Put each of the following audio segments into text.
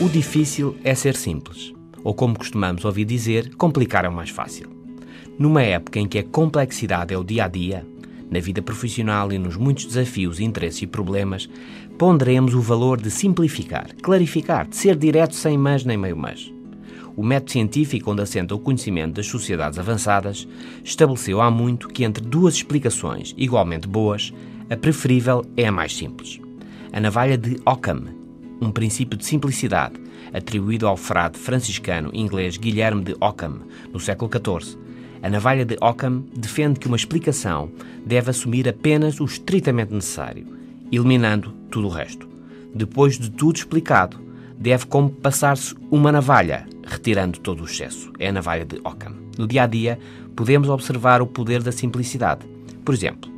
O difícil é ser simples, ou como costumamos ouvir dizer, complicar é o mais fácil. Numa época em que a complexidade é o dia a dia, na vida profissional e nos muitos desafios, interesses e problemas, ponderemos o valor de simplificar, clarificar, de ser direto sem mas nem meio mas. O método científico onde assenta o conhecimento das sociedades avançadas estabeleceu há muito que entre duas explicações igualmente boas, a preferível é a mais simples. A navalha de Occam, um princípio de simplicidade atribuído ao frade franciscano inglês Guilherme de Ockham, no século XIV. A navalha de Ockham defende que uma explicação deve assumir apenas o estritamente necessário, eliminando tudo o resto. Depois de tudo explicado, deve como passar-se uma navalha, retirando todo o excesso. É a navalha de Ockham. No dia a dia, podemos observar o poder da simplicidade. Por exemplo,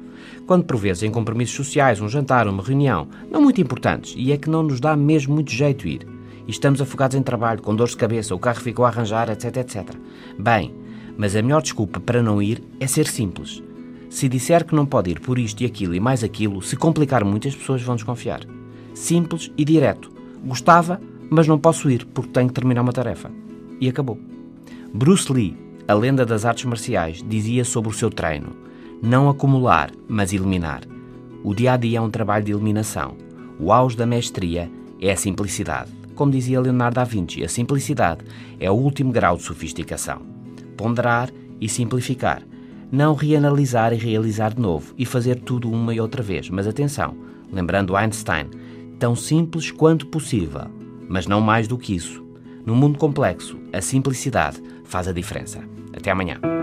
quando por vezes em compromissos sociais, um jantar, uma reunião, não muito importantes, e é que não nos dá mesmo muito jeito ir, e estamos afogados em trabalho, com dores de cabeça, o carro ficou a arranjar, etc, etc. Bem, mas a melhor desculpa para não ir é ser simples. Se disser que não pode ir por isto e aquilo e mais aquilo, se complicar muito, as pessoas vão desconfiar. Simples e direto. Gostava, mas não posso ir porque tenho que terminar uma tarefa. E acabou. Bruce Lee, a lenda das artes marciais, dizia sobre o seu treino não acumular, mas eliminar. O dia a dia é um trabalho de eliminação. O auge da mestria é a simplicidade. Como dizia Leonardo da Vinci, a simplicidade é o último grau de sofisticação. Ponderar e simplificar. Não reanalisar e realizar de novo e fazer tudo uma e outra vez. Mas atenção, lembrando Einstein, tão simples quanto possível, mas não mais do que isso. No mundo complexo, a simplicidade faz a diferença. Até amanhã.